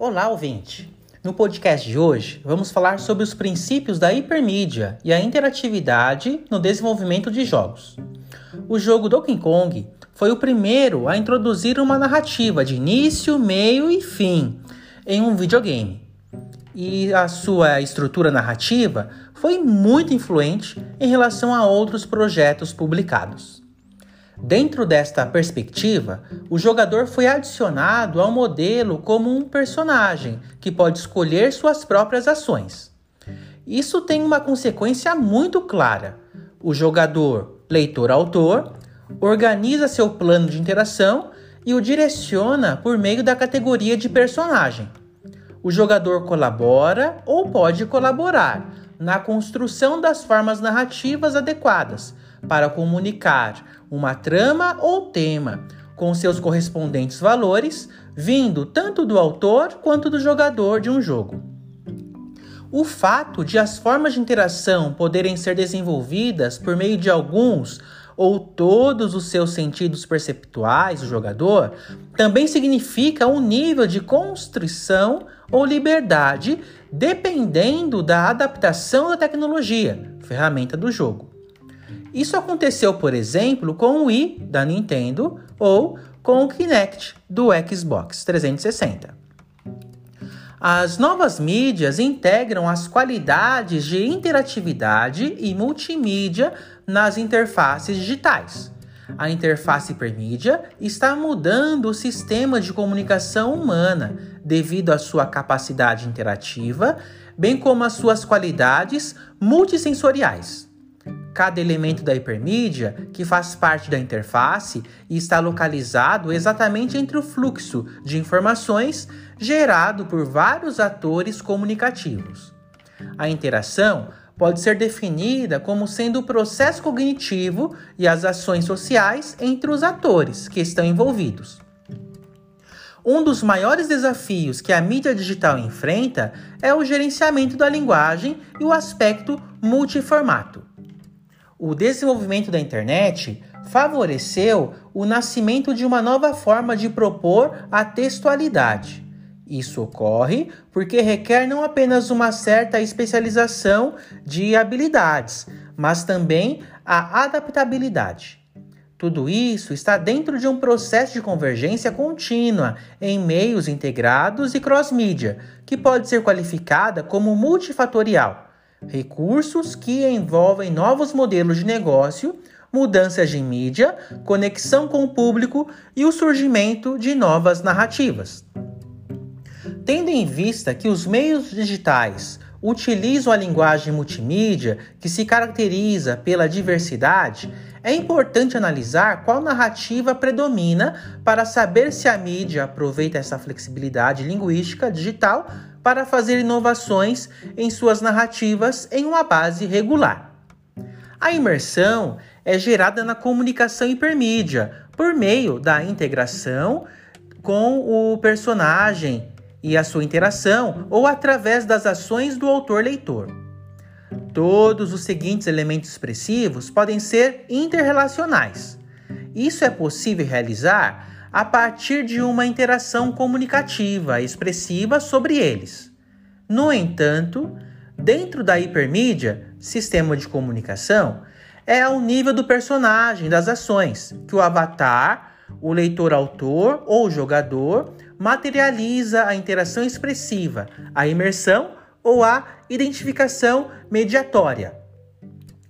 Olá, ouvinte! No podcast de hoje, vamos falar sobre os princípios da hipermídia e a interatividade no desenvolvimento de jogos. O jogo Donkey Kong foi o primeiro a introduzir uma narrativa de início, meio e fim em um videogame. E a sua estrutura narrativa foi muito influente em relação a outros projetos publicados. Dentro desta perspectiva, o jogador foi adicionado ao modelo como um personagem que pode escolher suas próprias ações. Isso tem uma consequência muito clara. O jogador, leitor-autor, organiza seu plano de interação e o direciona por meio da categoria de personagem. O jogador colabora ou pode colaborar na construção das formas narrativas adequadas para comunicar uma trama ou tema com seus correspondentes valores, vindo tanto do autor quanto do jogador de um jogo. O fato de as formas de interação poderem ser desenvolvidas por meio de alguns ou todos os seus sentidos perceptuais do jogador também significa um nível de construção ou liberdade dependendo da adaptação da tecnologia, ferramenta do jogo. Isso aconteceu, por exemplo, com o Wii da Nintendo ou com o Kinect do Xbox 360. As novas mídias integram as qualidades de interatividade e multimídia nas interfaces digitais. A interface hipermídia está mudando o sistema de comunicação humana devido à sua capacidade interativa, bem como às suas qualidades multissensoriais. Cada elemento da hipermídia, que faz parte da interface e está localizado exatamente entre o fluxo de informações gerado por vários atores comunicativos. A interação pode ser definida como sendo o processo cognitivo e as ações sociais entre os atores que estão envolvidos. Um dos maiores desafios que a mídia digital enfrenta é o gerenciamento da linguagem e o aspecto multiformato o desenvolvimento da internet favoreceu o nascimento de uma nova forma de propor a textualidade. Isso ocorre porque requer não apenas uma certa especialização de habilidades, mas também a adaptabilidade. Tudo isso está dentro de um processo de convergência contínua em meios integrados e cross-mídia, que pode ser qualificada como multifatorial recursos que envolvem novos modelos de negócio, mudanças de mídia, conexão com o público e o surgimento de novas narrativas. Tendo em vista que os meios digitais utilizam a linguagem multimídia, que se caracteriza pela diversidade, é importante analisar qual narrativa predomina para saber se a mídia aproveita essa flexibilidade linguística digital para fazer inovações em suas narrativas em uma base regular. A imersão é gerada na comunicação hipermídia por meio da integração com o personagem e a sua interação ou através das ações do autor-leitor. Todos os seguintes elementos expressivos podem ser interrelacionais. Isso é possível realizar a partir de uma interação comunicativa expressiva sobre eles. No entanto, dentro da hipermídia, sistema de comunicação, é ao nível do personagem, das ações, que o avatar, o leitor-autor ou jogador materializa a interação expressiva, a imersão ou a identificação mediatória.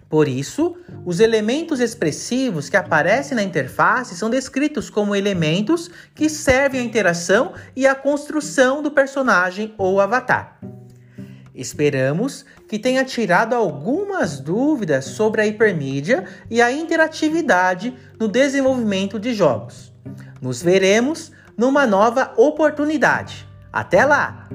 Por isso, os elementos expressivos que aparecem na interface são descritos como elementos que servem à interação e à construção do personagem ou avatar. Esperamos que tenha tirado algumas dúvidas sobre a hipermídia e a interatividade no desenvolvimento de jogos. Nos veremos numa nova oportunidade. Até lá!